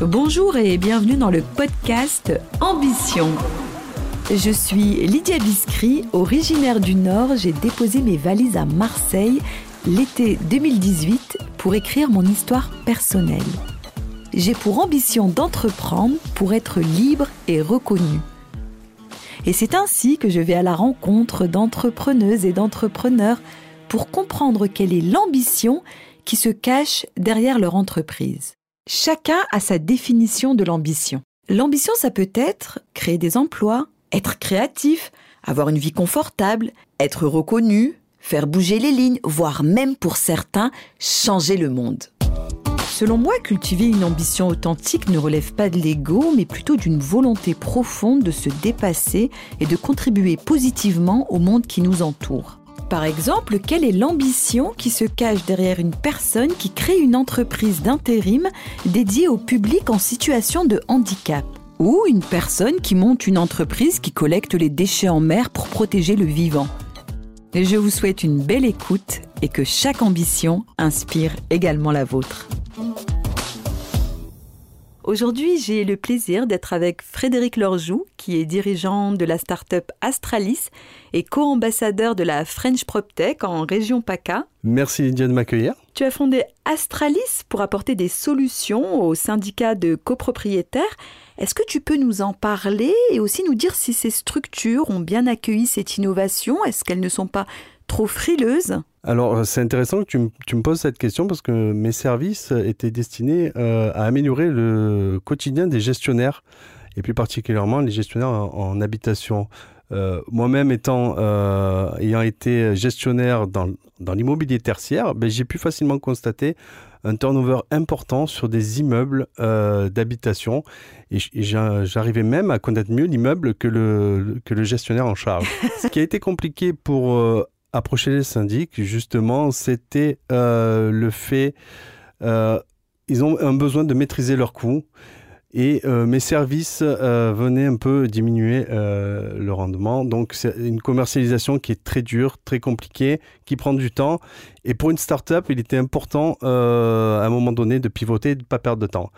Bonjour et bienvenue dans le podcast Ambition. Je suis Lydia Biscry, originaire du Nord. J'ai déposé mes valises à Marseille l'été 2018 pour écrire mon histoire personnelle. J'ai pour ambition d'entreprendre pour être libre et reconnu. Et c'est ainsi que je vais à la rencontre d'entrepreneuses et d'entrepreneurs pour comprendre quelle est l'ambition qui se cache derrière leur entreprise. Chacun a sa définition de l'ambition. L'ambition, ça peut être créer des emplois, être créatif, avoir une vie confortable, être reconnu, faire bouger les lignes, voire même pour certains, changer le monde. Selon moi, cultiver une ambition authentique ne relève pas de l'ego, mais plutôt d'une volonté profonde de se dépasser et de contribuer positivement au monde qui nous entoure. Par exemple, quelle est l'ambition qui se cache derrière une personne qui crée une entreprise d'intérim dédiée au public en situation de handicap Ou une personne qui monte une entreprise qui collecte les déchets en mer pour protéger le vivant? Je vous souhaite une belle écoute et que chaque ambition inspire également la vôtre. Aujourd'hui, j'ai le plaisir d'être avec Frédéric Lorjou, qui est dirigeant de la start-up Astralis et co-ambassadeur de la French PropTech en région PACA. Merci Lydia de m'accueillir. Tu as fondé Astralis pour apporter des solutions aux syndicats de copropriétaires. Est-ce que tu peux nous en parler et aussi nous dire si ces structures ont bien accueilli cette innovation? Est-ce qu'elles ne sont pas trop frileuses alors, c'est intéressant que tu, me poses cette question parce que mes services étaient destinés euh, à améliorer le quotidien des gestionnaires et plus particulièrement les gestionnaires en, habitation. Euh, moi-même étant euh, ayant été gestionnaire dans, l'immobilier tertiaire, ben, j'ai pu facilement constater un turnover important sur des immeubles d'habitation et, j'arrivais même à connaître mieux l'immeuble que le, que le gestionnaire en charge. Ce qui a été compliqué pour approcher les syndics, justement, c'était euh, le fait, euh, ils ont un besoin de maîtriser leurs coûts. Et euh, mes services venaient un peu diminuer le rendement. Donc c'est une commercialisation qui est très dure, très compliquée, qui prend du temps. Et pour une start-up, il était important à un moment donné de pivoter de ne pas perdre de temps.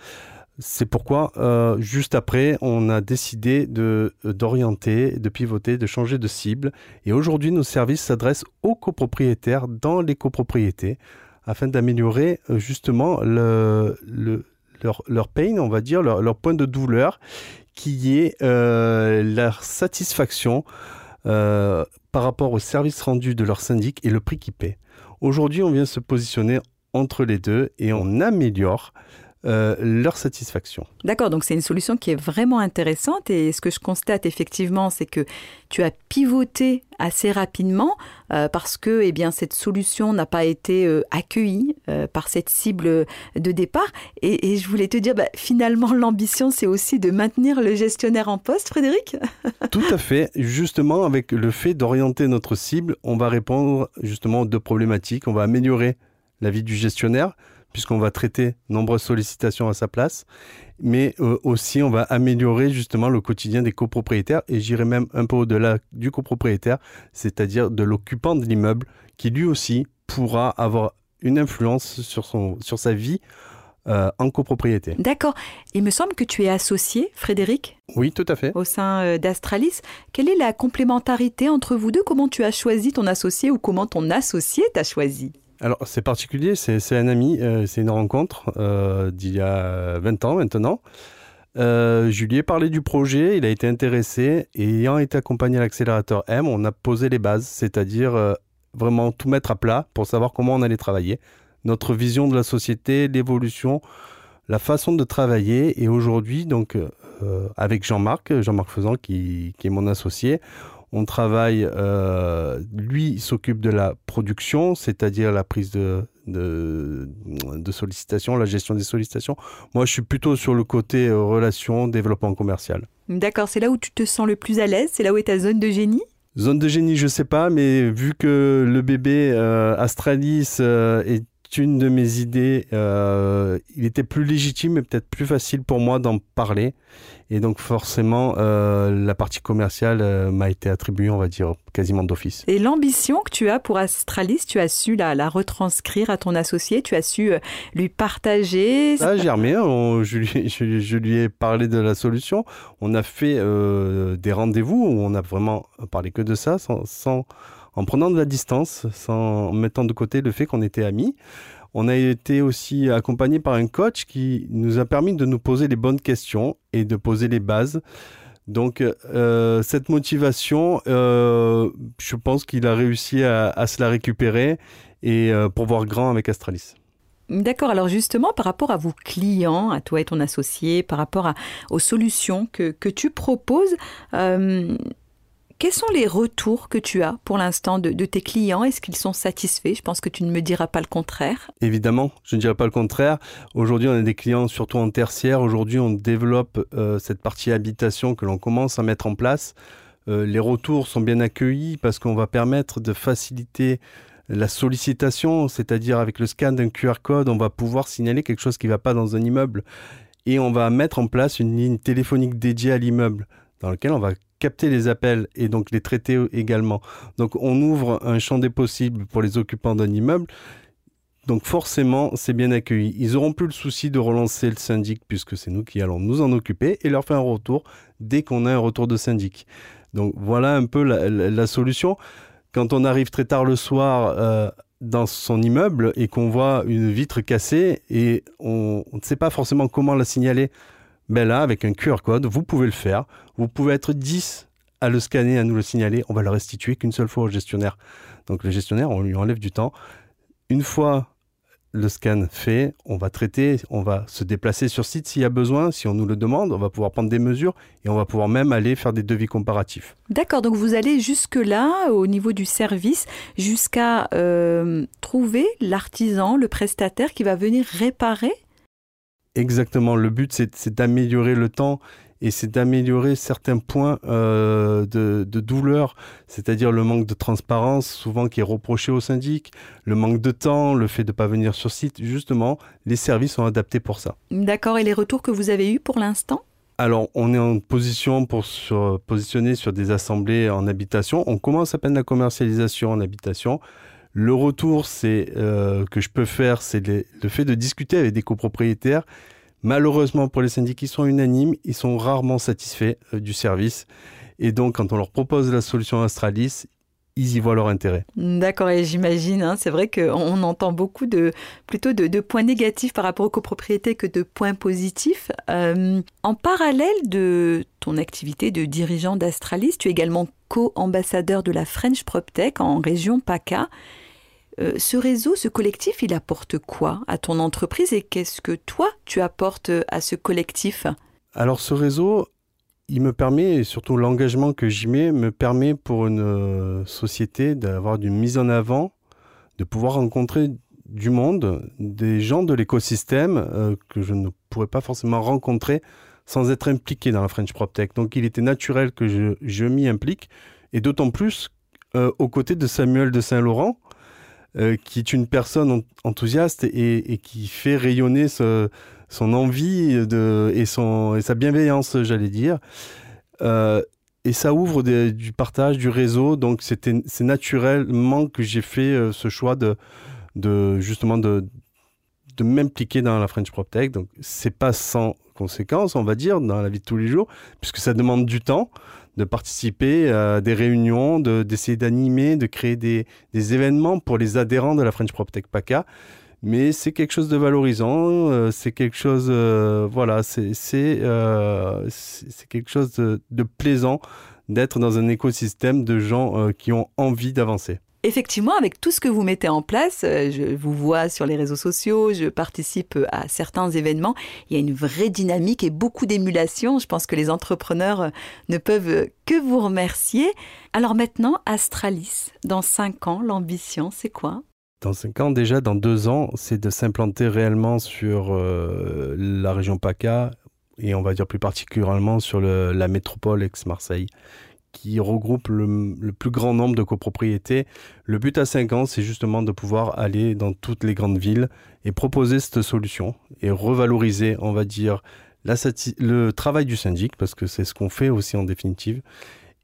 C'est pourquoi, euh, juste après, on a décidé de, d'orienter, de pivoter, de changer de cible. Et aujourd'hui, nos services s'adressent aux copropriétaires dans les copropriétés afin d'améliorer euh, justement le, leur, leur pain, on va dire, leur, point de douleur, qui est euh, leur satisfaction par rapport au service rendu de leur syndic et le prix qu'ils paient. Aujourd'hui, on vient se positionner entre les deux et on améliore euh, leur satisfaction. D'accord, donc c'est une solution qui est vraiment intéressante et ce que je constate effectivement, c'est que tu as pivoté assez rapidement euh, parce que eh bien, cette solution n'a pas été euh, accueillie par cette cible de départ. Et, je voulais te dire, bah, finalement, l'ambition, c'est aussi de maintenir le gestionnaire en poste, Frédéric Tout à fait. Justement, avec le fait d'orienter notre cible, on va répondre justement aux deux problématiques. On va améliorer la vie du gestionnaire puisqu'on va traiter nombreuses sollicitations à sa place, mais euh, aussi on va améliorer justement le quotidien des copropriétaires et j'irai même un peu au-delà du copropriétaire, c'est-à-dire de l'occupant de l'immeuble qui lui aussi pourra avoir une influence sur, son, sur sa vie euh, en copropriété. D'accord. Il me semble que tu es associé, Frédéric Oui, tout à fait. Au sein euh, d'Astralis. Quelle est la complémentarité entre vous deux? Comment tu as choisi ton associé ou comment ton associé t'a choisi? Alors, c'est particulier, c'est un ami, euh, c'est une rencontre euh, d'il y a 20 ans maintenant. Euh, je lui ai parlé du projet, il a été intéressé et ayant été accompagné à l'accélérateur M, on a posé les bases, c'est-à-dire vraiment tout mettre à plat pour savoir comment on allait travailler, notre vision de la société, l'évolution, la façon de travailler. Et aujourd'hui, donc, avec Jean-Marc, Jean-Marc Faisan qui, est mon associé, on travaille, euh, lui, il s'occupe de la production, c'est-à-dire la prise de, de, sollicitations, la gestion des sollicitations. Moi, je suis plutôt sur le côté euh, relation, développement commercial. D'accord, c'est là où tu te sens le plus à l'aise C'est là où est ta zone de génie? Zone de génie, je sais pas, mais vu que le bébé euh, Astralis est une de mes idées. Euh, il était plus légitime et peut-être plus facile pour moi d'en parler. Et donc forcément, euh, la partie commerciale euh, m'a été attribuée, on va dire, quasiment d'office. Et l'ambition que tu as pour Astralis, tu as su la, la retranscrire à ton associé, tu as su lui partager? Ça a germé, je, lui, je, lui, ai parlé de la solution. On a fait des rendez-vous où on a vraiment parlé que de ça, sans, sans en prenant de la distance, sans mettant de côté le fait qu'on était amis. On a été aussi accompagné par un coach qui nous a permis de nous poser les bonnes questions et de poser les bases. Donc euh, cette motivation, euh, je pense qu'il a réussi à, se la récupérer et euh, pour voir grand avec Astralis. D'accord, alors justement par rapport à vos clients, à toi et ton associé, par rapport aux solutions que, que tu proposes, quels sont les retours que tu as pour l'instant de, tes clients? Est-ce qu'ils sont satisfaits? Je pense que tu ne me diras pas le contraire. Évidemment, je ne dirai pas le contraire. Aujourd'hui, on a des clients surtout en tertiaire. Aujourd'hui, on développe euh, cette partie habitation que l'on commence à mettre en place. Euh, les retours sont bien accueillis parce qu'on va permettre de faciliter la sollicitation, c'est-à-dire avec le scan d'un QR code, on va pouvoir signaler quelque chose qui ne va pas dans un immeuble et on va mettre en place une ligne téléphonique dédiée à l'immeuble dans laquelle on va capter les appels et donc les traiter également. Donc on ouvre un champ des possibles pour les occupants d'un immeuble. Donc forcément, c'est bien accueilli. Ils n'auront plus le souci de relancer le syndic puisque c'est nous qui allons nous en occuper et leur faire un retour dès qu'on a un retour de syndic. Donc voilà un peu la, solution. Quand on arrive très tard le soir euh, dans son immeuble et qu'on voit une vitre cassée et on ne sait pas forcément comment la signaler, ben là, avec un QR code, vous pouvez le faire. Vous pouvez être 10 à le scanner, à nous le signaler. On va le restituer qu'une seule fois au gestionnaire. Donc le gestionnaire, on lui enlève du temps. Une fois le scan fait, on va traiter, on va se déplacer sur site s'il y a besoin, si on nous le demande, on va pouvoir prendre des mesures et on va pouvoir même aller faire des devis comparatifs. D'accord, donc vous allez jusque-là au niveau du service, jusqu'à euh, trouver l'artisan, le prestataire qui va venir réparer Exactement. Le but, c'est d'améliorer le temps et c'est d'améliorer certains points euh, de, douleur, c'est-à-dire le manque de transparence, souvent qui est reproché au syndic, le manque de temps, le fait de ne pas venir sur site. Justement, les services sont adaptés pour ça. D'accord. Et les retours que vous avez eus pour l'instant? Alors, on est en position pour se positionner sur des assemblées en habitation. On commence à peine la commercialisation en habitation. Le retour, c'est euh, que je peux faire, c'est le fait de discuter avec des copropriétaires. Malheureusement, pour les syndicats qui sont unanimes, ils sont rarement satisfaits euh, du service. Et donc, quand on leur propose la solution Astralis, ils y voient leur intérêt. D'accord, et j'imagine, hein, c'est vrai qu'on entend beaucoup de plutôt de, points négatifs par rapport aux copropriétés que de points positifs. Euh, en parallèle de ton activité de dirigeant d'Astralis, tu es également co-ambassadeur de la French PropTech en région PACA. Euh, ce réseau, ce collectif, il apporte quoi à ton entreprise et qu'est-ce que toi, tu apportes à ce collectif? Alors ce réseau, il me permet, et surtout l'engagement que j'y mets, me permet pour une euh, société d'avoir une mise en avant, de pouvoir rencontrer du monde, des gens de l'écosystème euh, que je ne pourrais pas forcément rencontrer sans être impliqué dans la French PropTech. Donc il était naturel que je m'y implique, et d'autant plus aux côtés de Samuel de Saint-Laurent, euh, qui est une personne enthousiaste et, qui fait rayonner son envie et, sa bienveillance, j'allais dire. Euh, et ça ouvre du partage, du réseau. Donc c'est naturellement que j'ai fait euh, ce choix de, justement de, m'impliquer dans la French PropTech. Donc c'est pas sans conséquence, on va dire, dans la vie de tous les jours, puisque ça demande du temps de participer à des réunions, d'essayer d'animer, de créer des, événements pour les adhérents de la French PropTech PACA. Mais c'est quelque chose de valorisant, euh, c'est quelque chose, euh, voilà, c'est euh, quelque chose de plaisant d'être dans un écosystème de gens qui ont envie d'avancer effectivement, avec tout ce que vous mettez en place, euh, je vous vois sur les réseaux sociaux, je participe à certains événements, il y a une vraie dynamique et beaucoup d'émulation. Je pense que les entrepreneurs euh, ne peuvent que vous remercier. Alors maintenant, Astralis, dans cinq ans, l'ambition, c'est quoi? Dans cinq ans, déjà, dans deux ans, c'est de s'implanter réellement sur euh, la région PACA et on va dire plus particulièrement sur la métropole ex-Marseille qui regroupe le, plus grand nombre de copropriétés. Le but à 5 ans, c'est justement de pouvoir aller dans toutes les grandes villes et proposer cette solution et revaloriser, on va dire, le travail du syndic, parce que c'est ce qu'on fait aussi en définitive,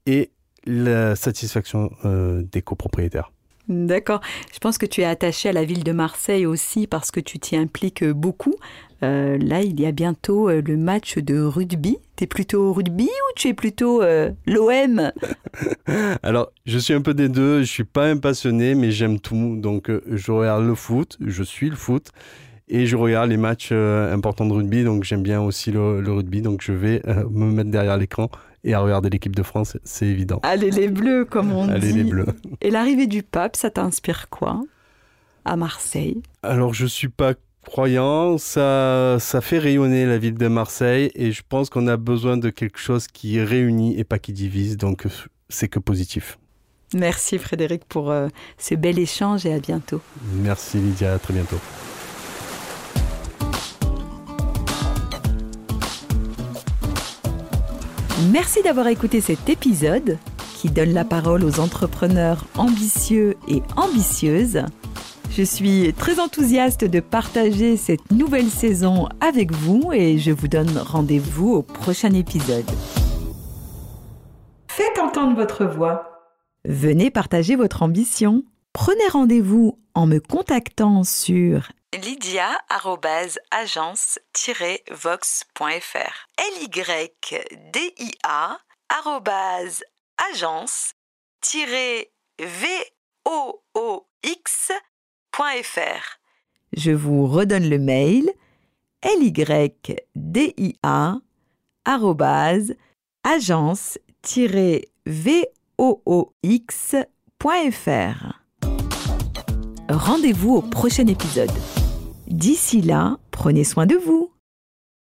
et la satisfaction euh, des copropriétaires. D'accord. Je pense que tu es attaché à la ville de Marseille aussi parce que tu t'y impliques beaucoup. Euh, là, il y a bientôt euh, le match de rugby. Tu es plutôt rugby ou tu es plutôt euh, l'OM Alors, je suis un peu des deux. Je suis pas un passionné, mais j'aime tout. Donc, je regarde le foot, je suis le foot. Et je regarde les matchs importants de rugby, donc j'aime bien aussi le, rugby, donc je vais me mettre derrière l'écran et à regarder l'équipe de France, c'est évident. Allez les bleus, comme on Allez dit. les bleus. Et l'arrivée du pape, ça t'inspire quoi à Marseille? Alors je suis pas croyant, ça, ça fait rayonner la ville de Marseille et je pense qu'on a besoin de quelque chose qui réunit et pas qui divise, donc c'est que positif. Merci Frédéric pour euh, ce bel échange et à bientôt. Merci Lydia, à très bientôt. Merci d'avoir écouté cet épisode qui donne la parole aux entrepreneurs ambitieux et ambitieuses. Je suis très enthousiaste de partager cette nouvelle saison avec vous et je vous donne rendez-vous au prochain épisode. Faites entendre votre voix. Venez partager votre ambition. Prenez rendez-vous en me contactant sur lydia-agence-vox.fr L-Y-D-I-A agence-vox je vous redonne le mail. Lydia agence-voox.fr. Rendez-vous au prochain épisode. D'ici là, prenez soin de vous.